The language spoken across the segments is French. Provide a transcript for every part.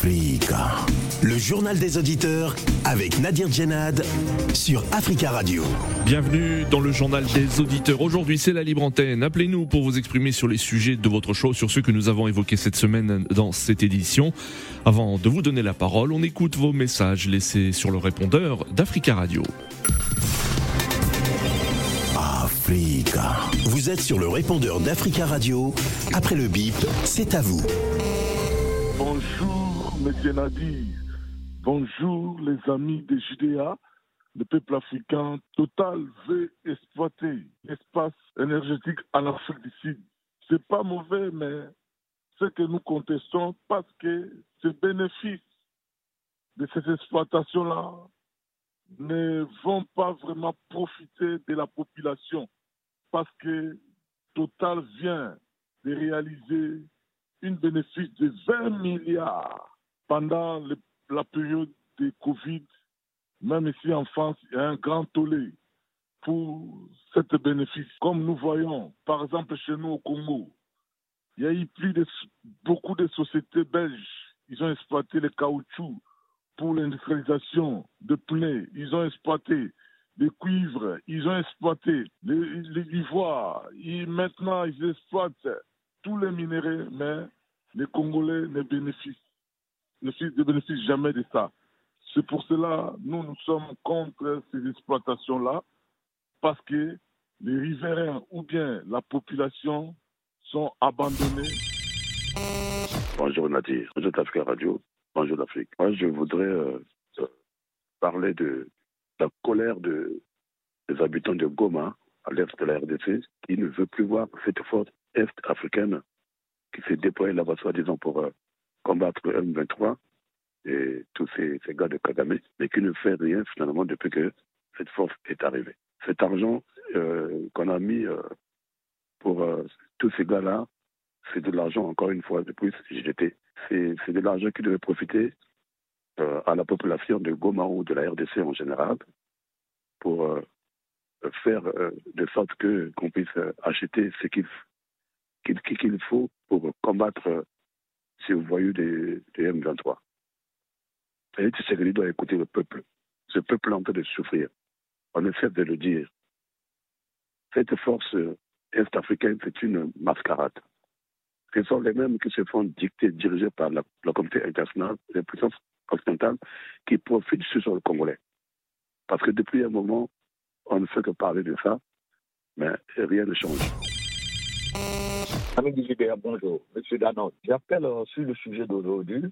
Africa. Le journal des auditeurs avec Nadir Djenad sur Africa Radio. Bienvenue dans le journal des auditeurs. Aujourd'hui, c'est la libre antenne. Appelez-nous pour vous exprimer sur les sujets de votre choix, sur ceux que nous avons évoqués cette semaine dans cette édition. Avant de vous donner la parole, on écoute vos messages laissés sur le répondeur d'Africa Radio. Africa. Vous êtes sur le répondeur d'Africa Radio. Après le bip, c'est à vous. Bonjour, Monsieur Nadir. Bonjour, les amis de Judéa. Le peuple africain total veut exploiter l'espace énergétique en Afrique du Sud. C'est pas mauvais, mais ce que nous contestons parce que ces bénéfices de cette exploitation-là ne vont pas vraiment profiter de la population parce que Total vient de réaliser une bénéfice de 20 milliards pendant la période de Covid. Même ici en France, il y a un grand tollé pour cette bénéfice. Comme nous voyons, par exemple, chez nous au Congo, il y a eu beaucoup de sociétés belges. Ils ont exploité le caoutchouc pour l'industrialisation de pneus. Ils ont exploité le cuivre. Ils ont exploité l'ivoire. Maintenant, ils exploitent tous les minéraux, mais les Congolais ne bénéficient, ne fi- ne bénéficient jamais de ça. C'est pour cela nous, nous sommes contre ces exploitations-là, parce que les riverains ou bien la population sont abandonnés Bonjour Nadir, bonjour Africa Radio, bonjour l'Afrique. Moi, je voudrais euh, parler de la colère de, des habitants de Goma, à l'est de la RDC, qui ne veut plus voir cette force est-africaine qui s'est déployée là-bas, soi-disant, pour euh, combattre le M23 et tous ces, gars de Kagame, mais qui ne fait rien finalement depuis que cette force est arrivée. Cet argent euh, qu'on a mis euh, pour euh, tous ces gars-là, c'est de l'argent, encore une fois de plus, jeté. C'est de l'argent qui devait profiter à la population de Goma ou de la RDC en général pour faire de sorte qu'on puisse acheter ce qu'il qu'il qu'il faut pour combattre ces voyous des, des M23. Et Tshisekedi doit écouter le peuple. Ce peuple est en train de souffrir. On essaie de le dire. Cette force est-africaine, c'est une mascarade ce sont les mêmes qui se font dicter, dirigés par la, la communauté internationale, les puissances occidentales, qui profitent sur le Congolais. Parce que depuis un moment, on ne fait que parler de ça, mais rien ne change. Ami Gidea, bonjour. Monsieur Danon, j'appelle euh, sur le sujet d'aujourd'hui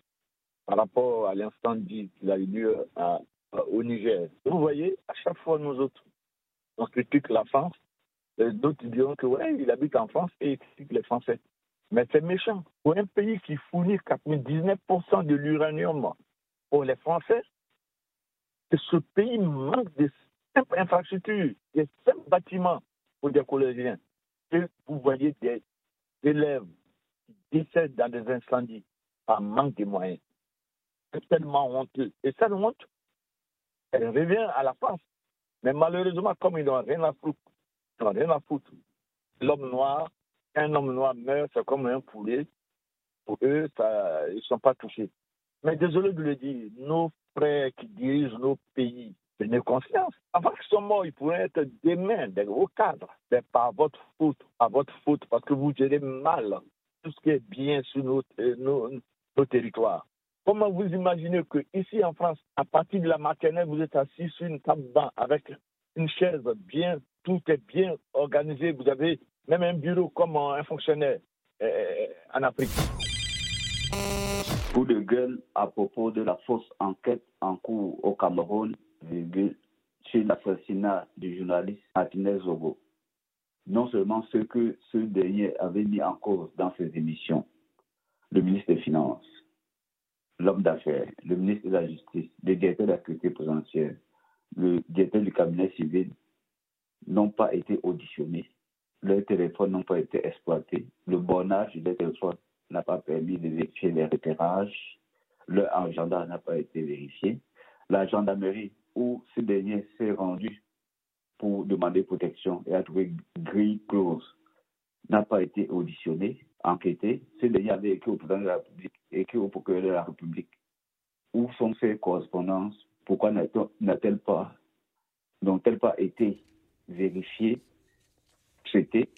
par rapport à l'incendie qui a eu lieu au Niger. Vous voyez, à chaque fois, nous autres, on critique la France. D'autres diront que, ouais, il habite en France et il critique les Français. Mais c'est méchant. Pour un pays qui fournit 99% de l'uranium pour les Français, ce pays manque de simples infrastructures, de simples bâtiments pour des collégiens. Vous voyez des élèves qui décèdent dans des incendies par manque de moyens. C'est tellement honteux. Et cette honte, elle revient à la France. Mais malheureusement, comme ils n'ont rien à foutre, ils n'ont rien à foutre. L'homme noir, un homme noir meurt, c'est comme un poulet. Pour eux, ils ne sont pas touchés. Mais désolé de le dire, nos frères qui dirigent nos pays, tenez conscience. Avant qu'ils soient morts, ils pourraient être demain des gros cadres. Mais par votre faute, par votre faute, parce que vous gérez mal tout ce qui est bien sur nos, euh, nos, territoires. Comment vous imaginez que ici en France, à partir de la maternelle, vous êtes assis sur une table banc avec une chaise bien, tout est bien organisé. Vous avez même un bureau comme un fonctionnaire euh, en Afrique. coup de gueule à propos de la fausse enquête en cours au Cameroun sur l'assassinat du journaliste Martinez Zogo. Non seulement ce que ce dernier avait mis en cause dans ses émissions, le ministre des Finances, l'homme d'affaires, le ministre de la Justice, le directeur de la sécurité présidentielle, le directeur du cabinet civil n'ont pas été auditionnés, leurs téléphones n'ont pas été exploités, le bornage des téléphones n'a pas permis de vérifier les repérages, leur agenda n'a pas été vérifié, la gendarmerie où ce dernier s'est rendu pour demander protection et a trouvé grille close n'a pas été auditionné, enquêté. Ce dernier avait écrit au président de la République, écrit au procureur de la République où sont ces correspondances? Pourquoi n'a-t-elle pas, n'ont-elles pas été vérifiées, traitées?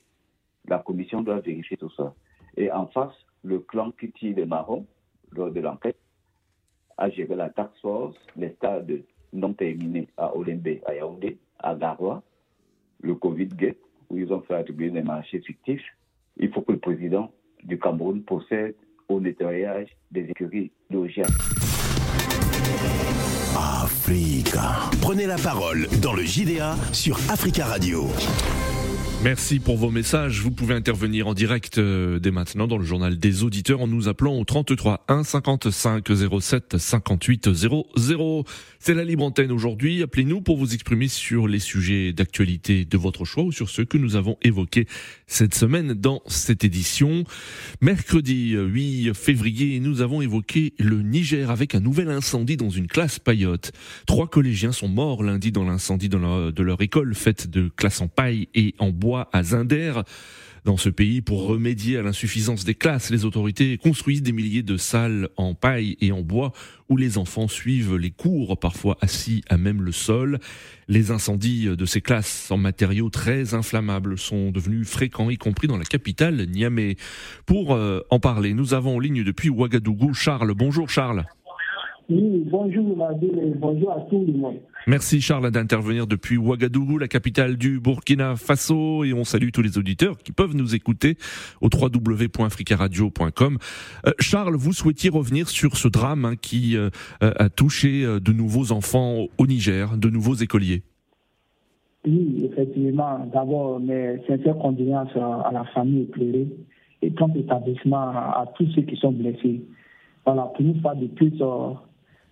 La commission doit vérifier tout ça. Et en face, le clan qui tire les marrons lors de l'enquête a géré la tax force, les stades non terminés à Olembe, à Yaoundé, à Garoua, le Covid-Gate, où ils ont fait attribuer des marchés fictifs. Il faut que le président du Cameroun procède au nettoyage des écuries d'Ogia. Africa. Prenez la parole dans le JDA sur Africa Radio. Merci pour vos messages. Vous pouvez intervenir en direct euh, dès maintenant dans le journal des auditeurs en nous appelant au 33 1 55 07 58 00. C'est la libre antenne aujourd'hui. Appelez-nous pour vous exprimer sur les sujets d'actualité de votre choix ou sur ceux que nous avons évoqués cette semaine dans cette édition. Mercredi 8 février, nous avons évoqué le Niger avec un nouvel incendie dans une classe paillote. Trois collégiens sont morts lundi dans l'incendie de leur école faite de classe en paille et en bois à Zinder. Dans ce pays, pour remédier à l'insuffisance des classes, les autorités construisent des milliers de salles en paille et en bois où les enfants suivent les cours, parfois assis à même le sol. Les incendies de ces classes en matériaux très inflammables sont devenus fréquents, y compris dans la capitale, Niamey. Pour euh, en parler, nous avons en ligne depuis Ouagadougou Charles. Bonjour Charles. Oui, bonjour et bonjour à tout le monde. Merci Charles d'intervenir depuis Ouagadougou, la capitale du Burkina Faso, et on salue tous les auditeurs qui peuvent nous écouter au www.africaradio.com. Euh, Charles, vous souhaitiez revenir sur ce drame hein, qui euh, a touché euh, de nouveaux enfants au Niger, de nouveaux écoliers. Oui, effectivement. D'abord, mes sincères condoléances à la famille éclairée et tant établissement à tous ceux qui sont blessés. Voilà, pour une fois de plus,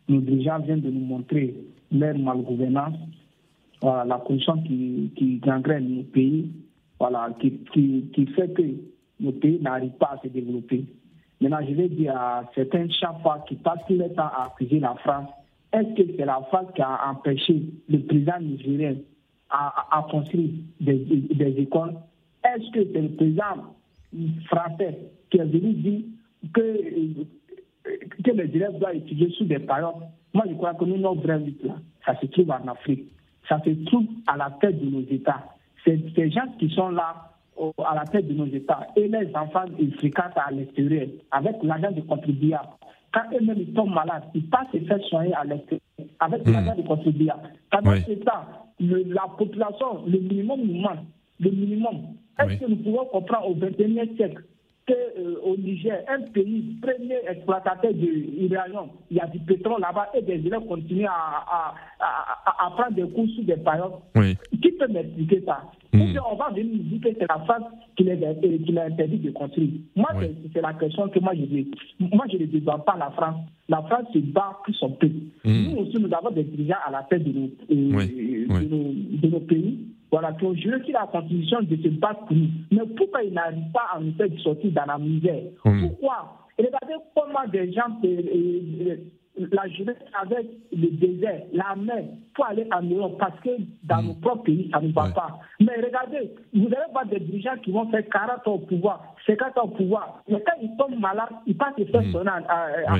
nos dirigeants viennent de nous montrer leur malgouvernance, la condition qui, qui gangrène nos pays, voilà, qui, qui, fait que nos pays n'arrivent pas à se développer. Maintenant, je vais dire à certains chaque qui passent le temps à accuser la France, est-ce que c'est la France qui a empêché le président nigérien à, à construire des, des écoles? Est-ce que c'est le président français qui est venu dire que que les élèves doivent étudier sous des paroles. Moi, je crois que nous, notre vrai là, ça se trouve en Afrique. Ça se trouve à la tête de nos États. C'est ces gens qui sont là à la tête de nos États et les enfants, ils fréquentent à l'extérieur avec l'argent de contribuables. Quand eux-mêmes ils tombent malades, ils passent se faire soigner à l'extérieur avec mmh. l'argent de contribuables. Pendant ce temps, la population, le minimum nous manque. Le minimum. Est-ce que nous pouvons comprendre au XXIe siècle qu'au euh, Niger, un pays premier exploitateur d'uranium, il y a du pétrole là-bas et des élèves continuent à, à, à, prendre des cours sous des périodes. Qui peut m'expliquer ça? Mm. On va venir nous dire que c'est la France qui l'a interdit de construire. Moi, c'est la question que moi je dis. Moi, je ne défends pas la France. La France se bat pour son pays. Mm. Nous aussi, nous avons des dirigeants à la tête de nos, euh, de nos, de nos pays voilà, qui ont juré sur la constitution de se battre pour nous. Mais pourquoi ils n'arrivent pas à nous faire sortir dans la misère? Mmh. Pourquoi? Regardez comment des gens la jeunesse avec le désert, la mer, pour aller en Europe, parce que dans mm. nos propres pays, ça ne va pas. Mais regardez, vous allez voir des dirigeants qui vont faire 40 ans au pouvoir, 50 ans au pouvoir, mais quand ils tombent malades, ils passent se faire mm.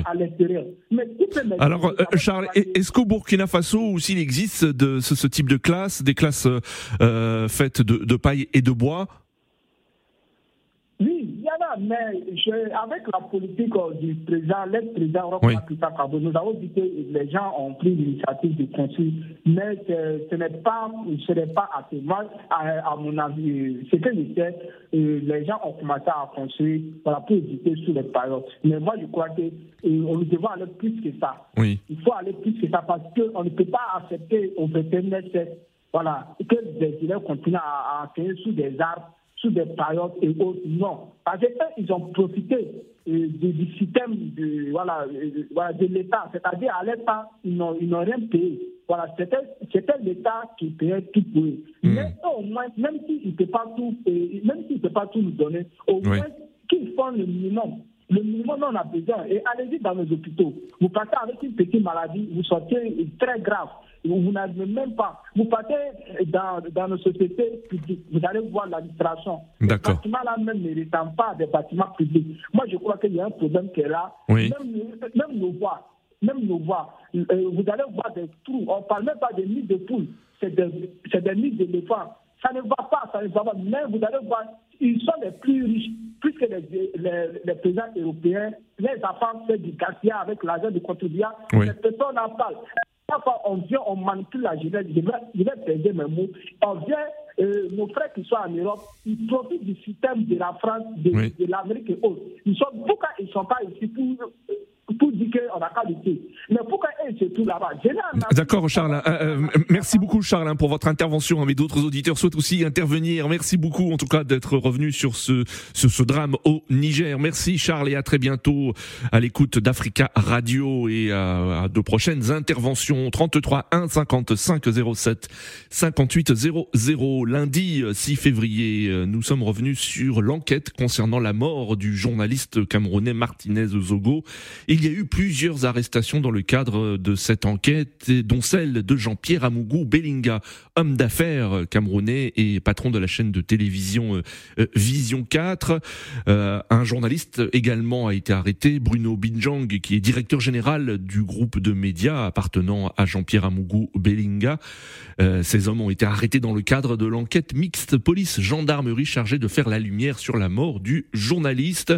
à, l'extérieur. Alors, euh, Charles, est-ce qu'au Burkina Faso aussi il existe de ce, type de classe, des classes euh, faites de, de paille et de bois? Oui, mais avec la politique euh, du président, l'ex-président oui. nous avons dit que les gens ont pris l'initiative de construire, mais ce, n'est pas, ce n'est pas assez. Moi, à, mon avis, ce que je sais, euh, les gens ont commencé à construire voilà, pour éviter sous les périodes. Mais moi, je crois que euh, on devons aller plus que ça. Oui. Il faut aller plus que ça parce qu'on ne peut pas accepter au 21 voilà, que des élèves continuent à, à sous des arbres sous des périodes et autres. Non. Parce qu'ils ont profité euh, du, système de, voilà, euh, de l'État. C'est-à-dire, à, l'État, ils n'ont rien payé. Voilà, c'était l'État qui payait tout pour eux. Hmm. Mais au moins, même s'ils ne peuvent pas tout même s'ils ne peuvent pas tout nous donner, au moins qu'ils font le minimum. Le minimum on a besoin. Et allez-y dans nos hôpitaux. Vous passez avec une petite maladie, vous sortez très grave vous n'avez même pas. Vous partez dans, dans nos sociétés publiques, vous allez voir l'administration. Les bâtiments là même ne ressemblent pas des bâtiments publics. Moi, je crois qu'il y a un problème qui est là. Même, même nos voies, même nos voix. Euh, vous allez voir des trous. On ne parle même pas des nids de poules, c'est des, des nids d'éléphants. Ça ne va pas, ça ne va pas. Mais vous allez voir, ils sont les plus riches, plus que les, les, les présidents européens. Les enfants font du quartier avec l'argent du contribuable. Oui. Les personnes en parlent. Parfois, on vient, on manipule la jeunesse. Je vais, je vais perdre mes mots. On vient, euh, nos frères qui sont en Europe, ils profitent du système de la France, de, Oui. de l'Amérique et autres. Ils sont, pourquoi ils ne sont pas ici pour, D'accord, Charles. Euh, euh, merci beaucoup, Charles, hein, pour votre intervention. Mais d'autres auditeurs souhaitent aussi intervenir. Merci beaucoup, en tout cas, d'être revenu sur ce, ce, drame au Niger. Merci, Charles, et à très bientôt à l'écoute d'Africa Radio et à, de prochaines interventions. 33 1 55 07 58 00. Lundi 6 février, euh, nous sommes revenus sur l'enquête concernant la mort du journaliste camerounais Martinez Zogo. Y a eu plusieurs arrestations dans le cadre de cette enquête, dont celle de Jean-Pierre Amougou Bellinga, homme d'affaires camerounais et patron de la chaîne de télévision euh, euh, Vision 4. Euh, un journaliste également a été arrêté, Bruno Binjang, qui est directeur général du groupe de médias appartenant à Jean-Pierre Amougou Bellinga. Ces hommes ont été arrêtés dans le cadre de l'enquête mixte police-gendarmerie chargée de faire la lumière sur la mort du journaliste.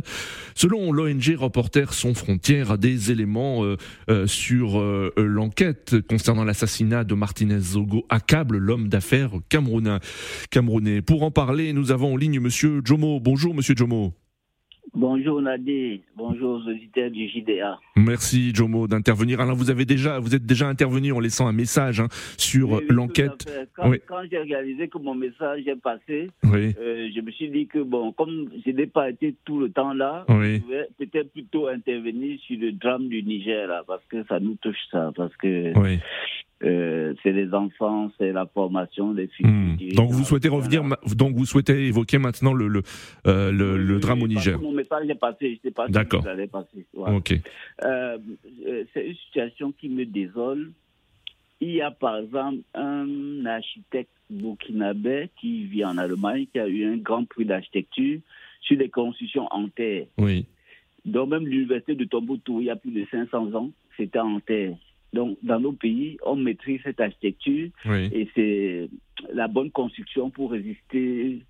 Selon l'ONG Reporters sans frontières, des éléments euh, euh, sur euh, l'enquête concernant l'assassinat de Martinez Zogo accablent l'homme d'affaires camerounais. Pour en parler, nous avons en ligne Monsieur Jomo. Bonjour Monsieur Jomo. Bonjour Nadé, bonjour aux auditeurs du JDA. Merci Jomo d'intervenir. Alors vous avez déjà, vous êtes déjà intervenu en laissant un message hein, sur Oui, oui, l'enquête. Quand, Oui. quand j'ai réalisé que mon message est passé, euh, je me suis dit que bon, comme je n'ai pas été tout le temps là, je vais peut-être plutôt intervenir sur le drame du Niger là, parce que ça nous touche ça, parce que oui. Euh, c'est les enfants, c'est la formation des filles. Hmm. Donc vous souhaitez revenir, donc vous souhaitez évoquer maintenant le le, euh, le, le drame au Niger. Mon message est passé, je sais pas si D'accord. vous allez passer. Voilà. Ok. Euh, c'est une situation qui me désole. Il y a par exemple un architecte burkinabé qui vit en Allemagne, qui a eu un grand prix d'architecture sur les constructions en terre. Oui. Donc même l'université de Tombouctou, il y a plus de 500 ans, c'était en terre. Donc dans nos pays, on maîtrise cette architecture Oui. et c'est la bonne construction pour résister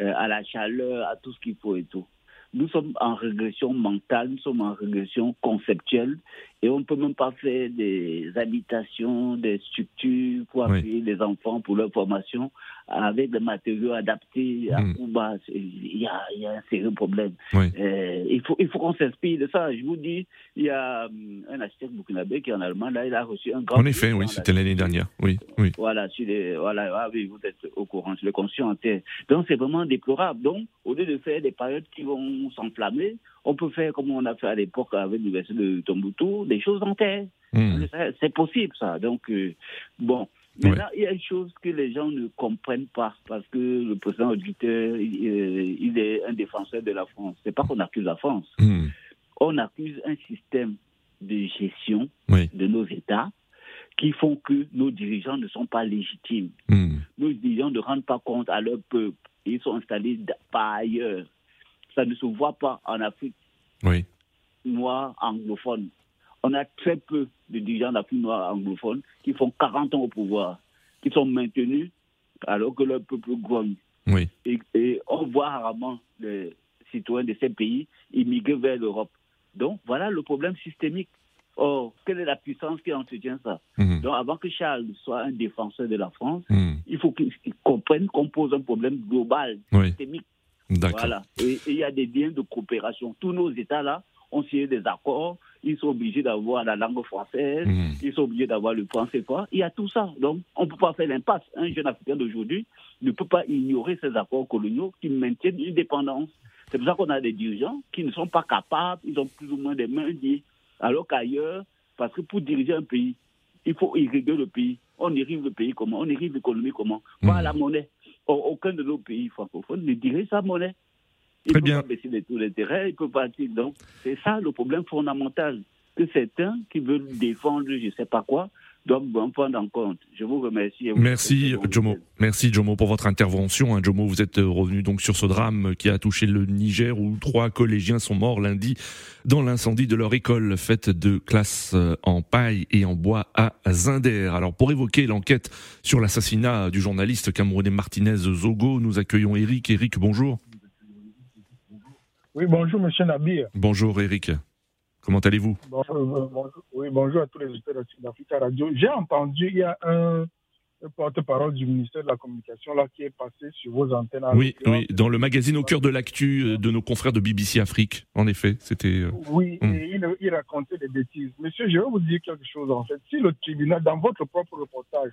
euh, à la chaleur, à tout ce qu'il faut et tout. Nous sommes en régression mentale, nous sommes en régression conceptuelle et on ne peut même pas faire des habitations, des structures pour Oui. appuyer les enfants pour leur formation avec des matériaux adaptés à Mm. Cuba. C'est- Il y a, il y a un sérieux problème. Oui. Euh, il faut, il faut qu'on s'inspire de ça. Je vous dis, il y a hum, un architecte burkinabé qui est en Allemagne, là, il a reçu un grand En effet, oui, c'était l'année dernière. Oui, oui. voilà, sur les, voilà, ah oui, vous êtes au courant, sur le conscient en terre. Donc, c'est vraiment déplorable. Donc, au lieu de faire des périodes qui vont s'enflammer, on peut faire comme on a fait à l'époque avec l'université de Tombouctou, des choses en terre. Hmm. C'est- possible, ça. Donc, euh, bon. Maintenant, il y a une chose que les gens ne comprennent pas, parce que le président auditeur, il, euh, il est un défenseur de la France. C'est pas qu'on accuse la France. Hmm. On accuse un système de gestion Oui. de nos États qui font que nos dirigeants ne sont pas légitimes. Hmm. Nos dirigeants ne rendent pas compte à leur peuple. Ils sont installés par ailleurs. Ça ne se voit pas en Afrique Oui. noire anglophone. On a très peu de dirigeants d'Afrique noire anglophone qui font 40 ans au pouvoir, qui sont maintenus alors que leur peuple grogne. Oui. Et, et on voit rarement les citoyens de ces pays immigrer vers l'Europe. Donc voilà le problème systémique. Or, quelle est la puissance qui entretient ça Hmm. Donc avant que Charles soit un défenseur de la France, Hmm. il faut qu'il comprenne qu'on pose un problème global, Oui. systémique. D'accord. Voilà. Et il y a des liens de coopération. Tous nos États-là ont signé des accords. Ils sont obligés d'avoir la langue française. Hmm. Ils sont obligés d'avoir le français quoi. Il y a tout ça. Donc, on ne peut pas faire l'impasse. Un jeune Africain d'aujourd'hui ne peut pas ignorer ces accords coloniaux qui maintiennent une dépendance. C'est pour ça qu'on a des dirigeants qui ne sont pas capables, ils ont plus ou moins des mains liées. Alors qu'ailleurs, parce que pour diriger un pays, il faut irriguer le pays. On irrigue le pays comment? On irrigue l'économie comment? Par Mhm. la monnaie. Aucun de nos pays francophones ne dirige sa monnaie. Il Très peut bien. pas baisser les taux d'intérêt, il peut pas. Donc, c'est ça le problème fondamental. Que certains qui veulent défendre je ne sais pas quoi Donc, bon, prendre en compte. Je vous remercie. Merci, Jomo. Merci, Jomo, pour votre intervention. Hein, Jomo, vous êtes revenu donc sur ce drame qui a touché le Niger où trois collégiens sont morts lundi dans l'incendie de leur école faite de classe euh, en paille et en bois à Zinder. Alors, pour évoquer l'enquête sur l'assassinat du journaliste camerounais Martinez Zogo, nous accueillons Eric. Eric, bonjour. Oui, bonjour, monsieur Nabir. Bonjour, Eric. Comment allez-vous? Bonjour, Oui, bonjour à tous les auditeurs d'Africa Radio. J'ai entendu, il y a un, porte-parole du ministère de la Communication là, qui est passé sur vos antennes. Oui, oui, dans le magazine Au cœur de l'actu euh, de nos confrères de BBC Afrique. En effet, c'était. Euh, oui, hmm. et il, racontait des bêtises. Monsieur, je vais vous dire quelque chose en fait. Si le tribunal, dans votre propre reportage,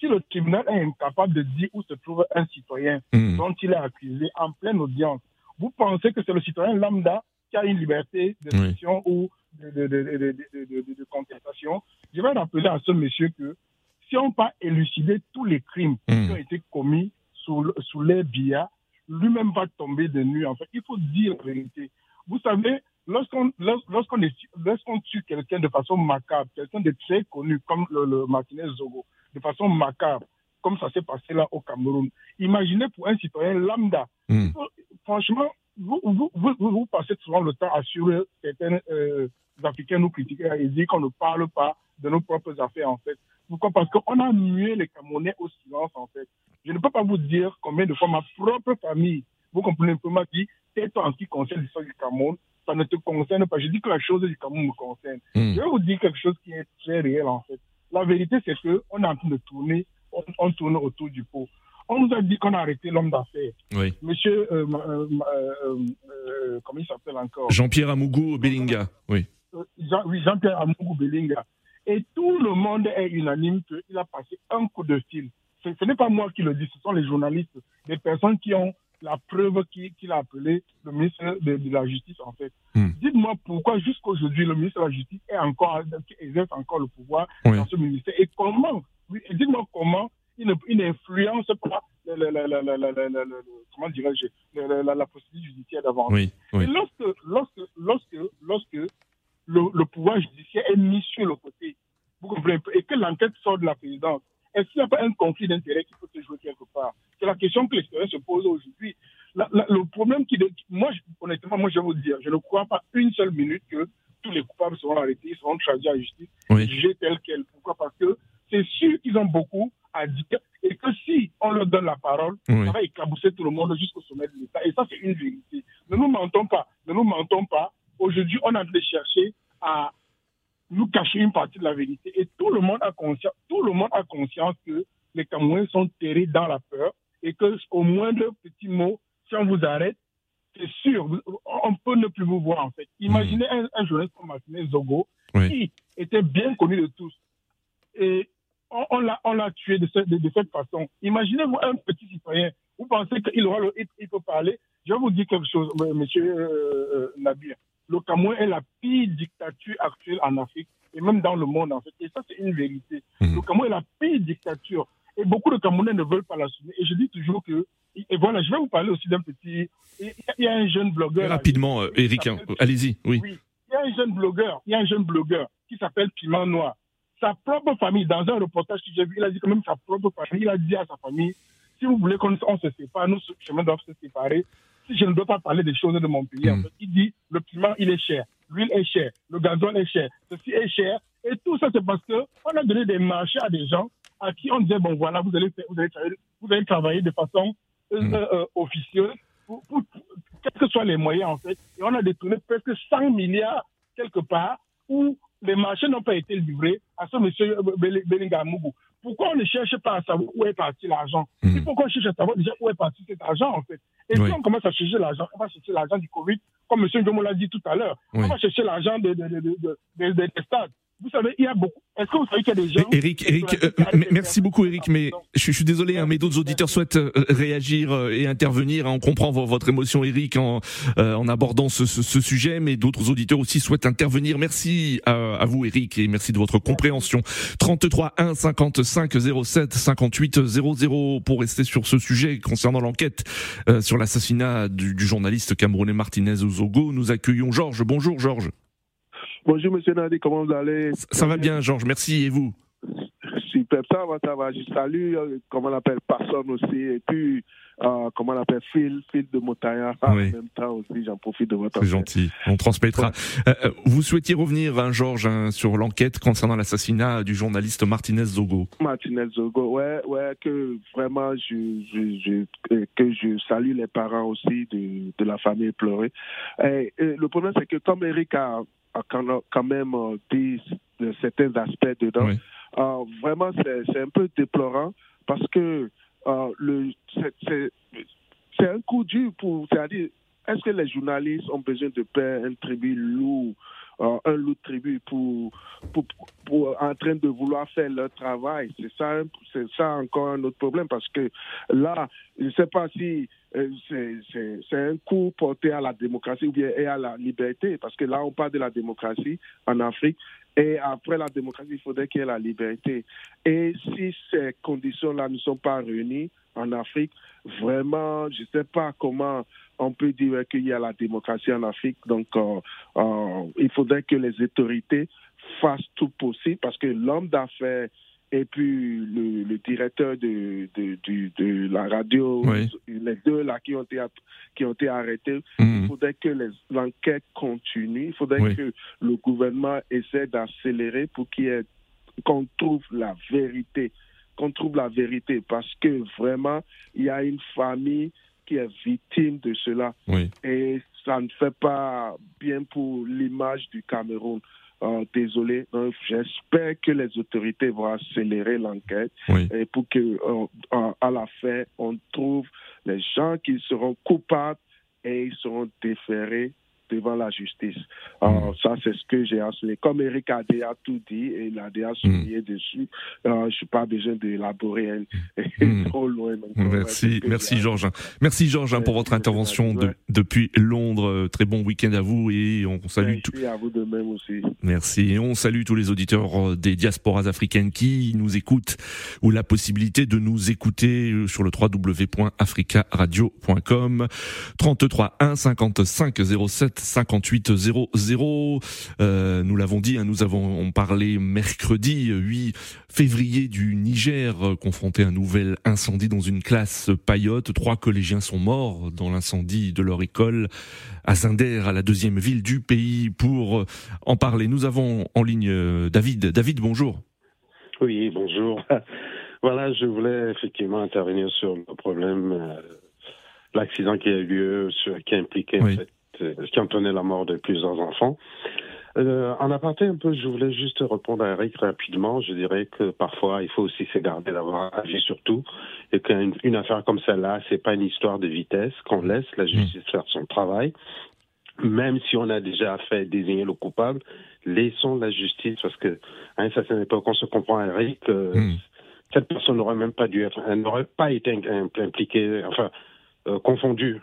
si le tribunal est incapable de dire où se trouve un citoyen hmm. dont il est accusé en pleine audience, vous pensez que c'est le citoyen lambda qui a une liberté d'expression ou de, de, de, contestation? Je vais rappeler à ce monsieur que si on pas élucidé tous les crimes qui hmm. ont été commis sous, sous les billards, lui-même va tomber de nuit. En fait, il faut dire la vérité. Vous savez, lorsqu'on lorsqu'on lorsqu'on tue quelqu'un de façon macabre, quelqu'un de très connu comme le, Martinez Zogo, de façon macabre, comme ça s'est passé là au Cameroun, imaginez pour un citoyen lambda. Hmm. franchement, vous, vous, vous, vous, passez souvent le temps à suivre certains euh, Africains nous critiquer et dire qu'on ne parle pas de nos propres affaires, en fait. Pourquoi? Parce qu'on a mué les Camerounais au silence, en fait. Je ne peux pas vous dire combien de fois ma propre famille, vous comprenez un peu, m'a dit, c'est en ce qui concerne l'histoire du Cameroun, ça ne te concerne pas. Je dis que la chose du Cameroun me concerne. Hmm. Je vais vous dire quelque chose qui est très réel, en fait. La vérité, c'est qu'on est en train de tourner, on, on tourne autour du pot. On nous a dit qu'on a arrêté l'homme d'affaires. Oui. Monsieur, euh, euh, euh, comment il s'appelle encore? Jean-Pierre Amougou Bellinga, oui. Jean, oui, Jean-Pierre Amougou Bellinga. Et tout le monde est unanime qu'il a passé un coup de fil. Ce, n'est pas moi qui le dis, ce sont les journalistes, des personnes qui ont la preuve qu'il a appelé le ministre de, la Justice, en fait. Hmm. Dites-moi pourquoi jusqu'aujourd'hui le ministre de la Justice est encore, exerce encore le pouvoir dans ce ministère et comment, dites-moi comment il n'influence pas comment dirais-je, la, procédure judiciaire d'avance. Oui, Et lorsque, lorsque, lorsque, lorsque le, pouvoir judiciaire est mis sur le côté, vous comprenez, et que l'enquête sort de la présidence, est-ce qu'il n'y a pas un conflit d'intérêt qui peut se jouer quelque part? C'est la question que l'expérience se pose aujourd'hui. le problème qui, moi, honnêtement, moi, je vais vous dire, je ne crois pas une seule minute que tous les coupables seront arrêtés, seront traduits à justice, jugés tels quels. Pourquoi? Parce que c'est sûr qu'ils ont beaucoup à dire et que si on leur donne la parole, ça va éclabousser tout le monde jusqu'au sommet de l'État. Et ça, c'est une vérité. Ne nous mentons pas. Ne nous mentons pas. Aujourd'hui, on a de chercher à nous cacher une partie de la vérité. Et tout le monde a conscience, tout le monde a conscience que les Camerounais sont terrés dans la peur et que au moindre petit mot, si on vous arrête, c'est sûr, on peut ne plus vous voir en fait. Imaginez un, un journaliste comme Martinez Zogo qui était bien connu de tous. Et on, l'a tué de, cette façon. Imaginez-vous un petit citoyen. Vous pensez qu'il aura le, il, peut parler Je vais vous dire quelque chose, monsieur euh, euh, Nabir. Le Cameroun est la pire dictature actuelle en Afrique et même dans le monde en fait. Et ça, c'est une vérité. Mhm. Le Cameroun est la pire dictature. Et beaucoup de Camerounais ne veulent pas l'assumer. Et je dis toujours que et voilà, je vais vous parler aussi d'un petit. Il y a un jeune blogueur. Rapidement, Eric, hein, allez-y. Oui. oui. Il y a un jeune blogueur. Il y a un jeune blogueur qui s'appelle Piment Noir sa propre famille, dans un reportage que j'ai vu, il a dit que même sa propre famille, il a dit à sa famille, si vous voulez qu'on se sépare, nos chemins doivent se séparer. Si je ne dois pas parler des choses de mon pays, en hmm. fait, il dit, le piment, il est cher, l'huile est chère, le gazon est cher, ceci est cher. Et tout ça, c'est parce qu'on a donné des marchés à des gens à qui on disait, bon voilà, vous allez, vous allez, travailler, vous allez travailler de façon euh, hmm. euh, officieuse, pour, quels que soient les moyens, en fait. Et on a détourné presque 100 milliards quelque part où les marchés n'ont pas été livrés à ce monsieur Belinga Mougou. Pourquoi on ne cherche pas à savoir où est parti l'argent hmm. Il faut qu'on cherche à savoir déjà où est parti cet argent, en fait. Et si on commence à chercher l'argent, on va chercher l'argent du Covid, comme M. Njomo l'a dit tout à l'heure. On va chercher l'argent des stades. Vous savez, il y a beaucoup. Est-ce que vous savez qu'il y a des gens. Eric, Eric euh, merci beaucoup, Eric, mais je, suis désolé, hein, mais d'autres auditeurs souhaitent euh, réagir euh, et intervenir. On comprend votre émotion, Eric, en, en abordant ce, ce, sujet, mais d'autres auditeurs aussi souhaitent intervenir. Merci à, à, vous, Eric, et merci de votre compréhension. 33 1 55 07 58 00 pour rester sur ce sujet concernant l'enquête sur l'assassinat du, du journaliste camerounais Martinez Ozogo. Nous accueillons Georges. Bonjour, Georges. Bonjour Monsieur Nadi, comment vous allez? Ça va bien Georges, merci et vous? Ça va, ça va. Je salue, euh, comment on appelle, personne aussi. Et puis, euh, comment on appelle, Phil, Phil de Montagna. En même temps aussi, j'en profite de votre C'est gentil, on transmettra. Euh, euh, vous souhaitiez revenir, hein, Georges, hein, sur l'enquête concernant l'assassinat du journaliste Martinez Zogo. Martinez Zogo, ouais, ouais, que vraiment, je, je, je, que je salue les parents aussi de, de la famille pleurée. Et, et le problème, c'est que comme Eric a quand même dit certains aspects dedans, euh, vraiment, c'est un peu déplorant parce que euh, le c'est un coup dur pour, c'est-à-dire, est-ce que les journalistes ont besoin de payer un tribut lourd, un lourd tribut pour, pour, pour, en train de vouloir faire leur travail. C'est ça, c'est ça encore un autre problème parce que là, je ne sais pas si euh, c'est un coup porté à la démocratie et à la liberté parce que là, on parle de la démocratie en Afrique et après la démocratie, il faudrait qu'il y ait la liberté. Et si ces conditions-là ne sont pas réunies en Afrique, vraiment, je ne sais pas comment on peut dire qu'il y a la démocratie en Afrique. Donc, euh, euh, il faudrait que les autorités fassent tout possible parce que l'homme d'affaires et puis le, le directeur de, de, de, de, la radio, les deux là qui ont été, qui ont été arrêtés, il faudrait que l'enquête continue, il faudrait que le gouvernement essaie d'accélérer pour qu'on trouve la vérité, qu'on trouve la vérité, parce que vraiment, il y a une famille qui est victime de cela. Et ça ne fait pas bien pour l'image du Cameroun. Euh, désolé. J'espère que les autorités vont accélérer l'enquête et pour que euh, à la fin on trouve les gens qui seront coupables et ils seront déférés devant la justice. Alors, ça, c'est ce que j'ai assuré. Comme Eric a déjà tout dit et il a déjà souligné mm. dessus, euh, je n'ai pas besoin d'élaborer mm. trop loin. merci, merci Georges. Merci Georges pour votre intervention de, depuis Londres. Très bon week-end à vous et on salue tout. à vous de même aussi. Merci. Et on salue tous les auditeurs des diasporas africaines qui nous écoutent ou la possibilité de nous écouter sur le www.africaradio.com 33 1 55 07 58 00. Euh, nous l'avons dit, hein, nous avons parlé mercredi 8 février du Niger, euh, confronté à un nouvel incendie dans une classe payotte. Trois collégiens sont morts dans l'incendie de leur école à Zinder, à la deuxième ville du pays. Pour euh, en parler, nous avons en ligne David. David, bonjour. Oui, bonjour. Voilà, je voulais effectivement intervenir sur le problème, l'accident qui a eu lieu, qui a impliqué en fait, qui entraînait la mort de plusieurs enfants. Euh, en aparté un peu, je voulais juste répondre à Eric rapidement. Je dirais que parfois, il faut aussi se garder d'avoir agi sur tout et qu'une une affaire comme celle-là, c'est pas une histoire de vitesse, qu'on laisse la justice faire son travail. Même si on a déjà fait désigner le coupable, laissons la justice parce que à une certaine époque, on se comprend, Eric, hmm. cette personne n'aurait même pas dû être, elle n'aurait pas été impliquée, enfin, euh, confondu.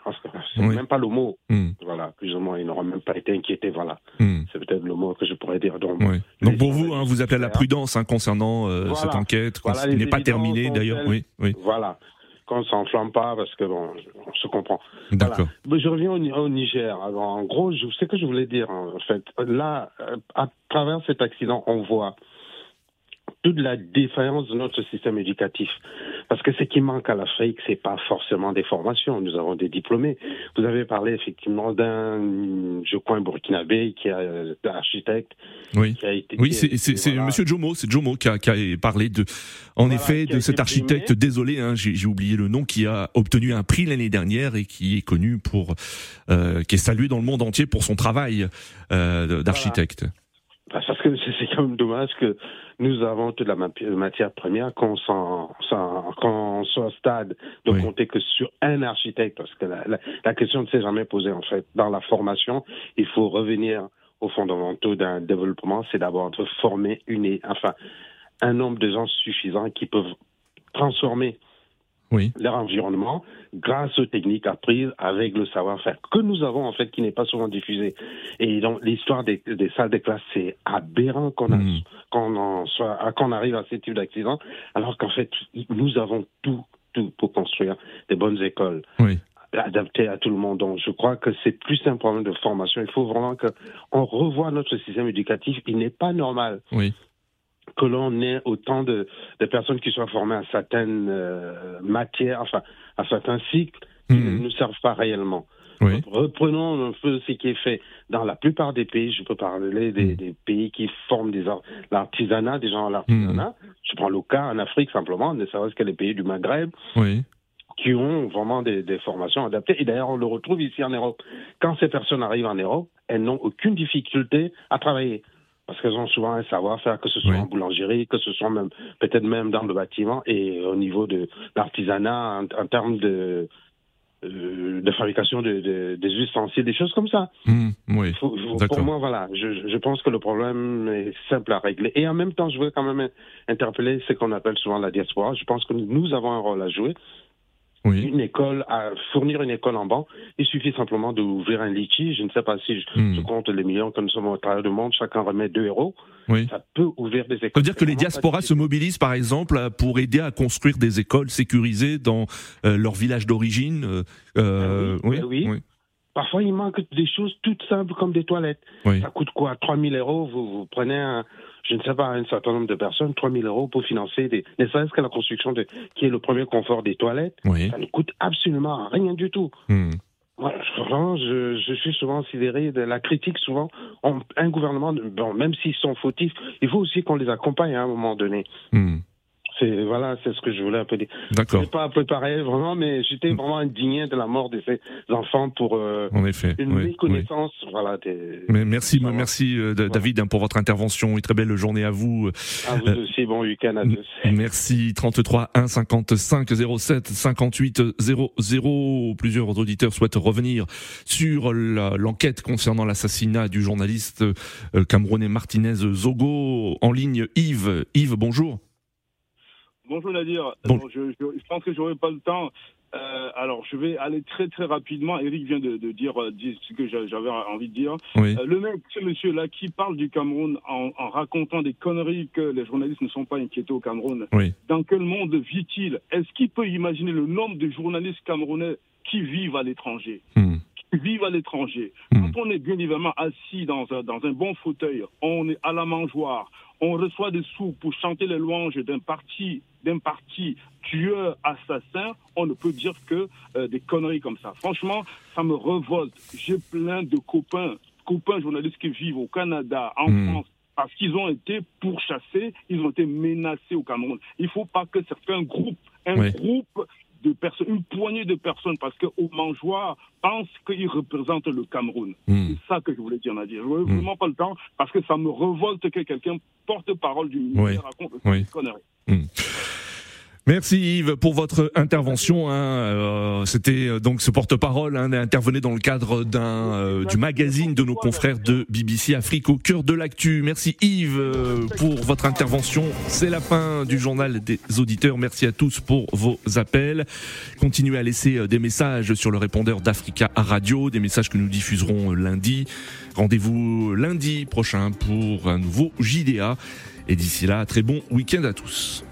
C'est même pas le mot. Hmm. Voilà, plus ou moins, il n'aura même pas été inquiété. Voilà, hmm. c'est peut-être le mot que je pourrais dire. Donc, Donc pour vous, hein, vous appelez à la prudence hein, concernant euh, cette enquête, qui n'est pas terminée d'ailleurs. Oui, oui. Voilà, qu'on s'enflamme pas parce que bon, on se comprend. D'accord. Je reviens au, Niger. Alors, en gros, je sais que je voulais dire. En fait, là, euh, à travers cet accident, on voit toute la défaillance de notre système éducatif. Parce que ce qui manque à l'Afrique, c'est pas forcément des formations. Nous avons des diplômés. Vous avez parlé effectivement d'un, je crois, un Burkinabé qui est architecte. Oui. Qui a été, oui, c'est voilà. Monsieur Jomo, c'est Jomo qui a, qui a, parlé de, en effet, de cet architecte. Désolé, hein, j'ai oublié le nom, qui a obtenu un prix l'année dernière et qui est connu pour, euh, qui est salué dans le monde entier pour son travail euh, d'architecte. Bah, parce que c'est quand même dommage que nous avons toute la matière première qu'on soit au stade de compter que sur un architecte, parce que la, la question ne s'est jamais posée en fait. Dans la formation, il faut revenir aux fondamentaux d'un développement, c'est d'abord de former une, enfin, un nombre de gens suffisants qui peuvent transformer oui. leur environnement grâce aux techniques apprises avec le savoir-faire que nous avons en fait qui n'est pas souvent diffusé. Et donc l'histoire des, des, salles de classe c'est aberrant qu'on mmh. qu'on qu'on arrive à ce type d'accident alors qu'en fait nous avons tout tout pour construire des bonnes écoles. Oui adaptées à tout le monde. Donc, je crois que c'est plus un problème de formation. Il faut vraiment qu'on revoie notre système éducatif. Il n'est pas normal oui que l'on ait autant de, de, personnes qui soient formées à certaines euh, matières, enfin à certains cycles qui ne nous servent pas réellement. Reprenons un peu ce qui est fait dans la plupart des pays. Je peux parler des, des pays qui forment des l'artisanat, des gens à l'artisanat. Je prends le cas en Afrique simplement, ne serait-ce que les pays du Maghreb. Oui qui ont vraiment des, des, formations adaptées. Et d'ailleurs, on le retrouve ici en Europe. Quand ces personnes arrivent en Europe, elles n'ont aucune difficulté à travailler. Parce qu'elles ont souvent un savoir-faire, que ce soit en boulangerie, que ce soit même peut-être même dans le bâtiment et au niveau de l'artisanat en, termes de, euh, de fabrication de, de, des ustensiles, des choses comme ça. Mmh, oui. pour moi, voilà, je, je, pense que le problème est simple à régler. Et en même temps, je veux quand même interpeller ce qu'on appelle souvent la diaspora. Je pense que nous avons un rôle à jouer une école, à fournir une école en banc. Il suffit simplement d'ouvrir un litchi. Je ne sais pas si je, hmm. compte les millions que nous sommes au travers du monde, chacun remet 2 euros. Oui. Ça peut ouvrir des écoles. Ça veut dire que les diasporas se mobilisent, par exemple, pour aider à construire des écoles sécurisées dans euh, leur village d'origine. Euh, euh ah oui, oui. oui. Parfois, il manque des choses toutes simples comme des toilettes. Ça coûte quoi? 3000 euros, vous, vous prenez un, je ne sais pas, un certain nombre de personnes, 3 000 euros pour financer des, ne serait-ce que la construction de, qui est le premier confort des toilettes. Ça ne coûte absolument rien du tout. Hmm. je, je, suis souvent sidéré de la critique. Souvent, un gouvernement, bon, même s'ils sont fautifs, il faut aussi qu'on les accompagne à un moment donné. Hmm c'est voilà, c'est ce que je voulais un peu dire. D'accord. pas préparé vraiment, mais j'étais vraiment indigné de la mort de ces enfants pour euh, en effet, une méconnaissance. Voilà. Mais merci, merci euh, David hein, pour votre intervention. Une très belle journée à vous. À vous euh, aussi, bon week-end à tous. Merci. 33 1 55 07 58 00. Plusieurs auditeurs souhaitent revenir sur l'enquête concernant l'assassinat du journaliste camerounais Martinez Zogo. En ligne, Yves. Yves, bonjour. Bonjour Nadir. je, je, pense que j'aurai pas le temps. Euh, alors, je vais aller très très rapidement. Eric vient de, de dire, euh, ce que j'avais envie de dire. Euh, le mec, ce monsieur-là, qui parle du Cameroun en, en, racontant des conneries que les journalistes ne sont pas inquiétés au Cameroun. Dans quel monde vit-il? Est-ce qu'il peut imaginer le nombre de journalistes camerounais qui vivent à l'étranger? Hmm. Qui vivent à l'étranger. Hmm. Quand on est bien évidemment assis dans un, dans un bon fauteuil, on est à la mangeoire, on reçoit des sous pour chanter les louanges d'un parti, d'un parti tueur, assassin, on ne peut dire que euh, des conneries comme ça. Franchement, ça me révolte. J'ai plein de copains, copains journalistes qui vivent au Canada, en hmm. France, parce qu'ils ont été pourchassés, ils ont été menacés au Cameroun. Il ne faut pas que certains groupes, un groupe de personnes, une poignée de personnes, parce qu'au mangeoir pensent qu'ils représentent le Cameroun. Hmm. C'est ça que je voulais dire, Nadia. Je n'ai hmm. vraiment pas le temps, parce que ça me révolte que quelqu'un porte parole du ministère raconte oui. conneries. Hmm. Merci Yves pour votre intervention. Hein. Euh, C'était euh, donc ce porte-parole hein, intervenait dans le cadre d'un euh, du magazine de nos confrères de BBC Afrique au cœur de l'actu. Merci Yves pour votre intervention. C'est la fin du journal des auditeurs. Merci à tous pour vos appels. Continuez à laisser des messages sur le répondeur d'Africa Radio, des messages que nous diffuserons lundi. Rendez-vous lundi prochain pour un nouveau JDA. Et d'ici là, très bon week-end à tous.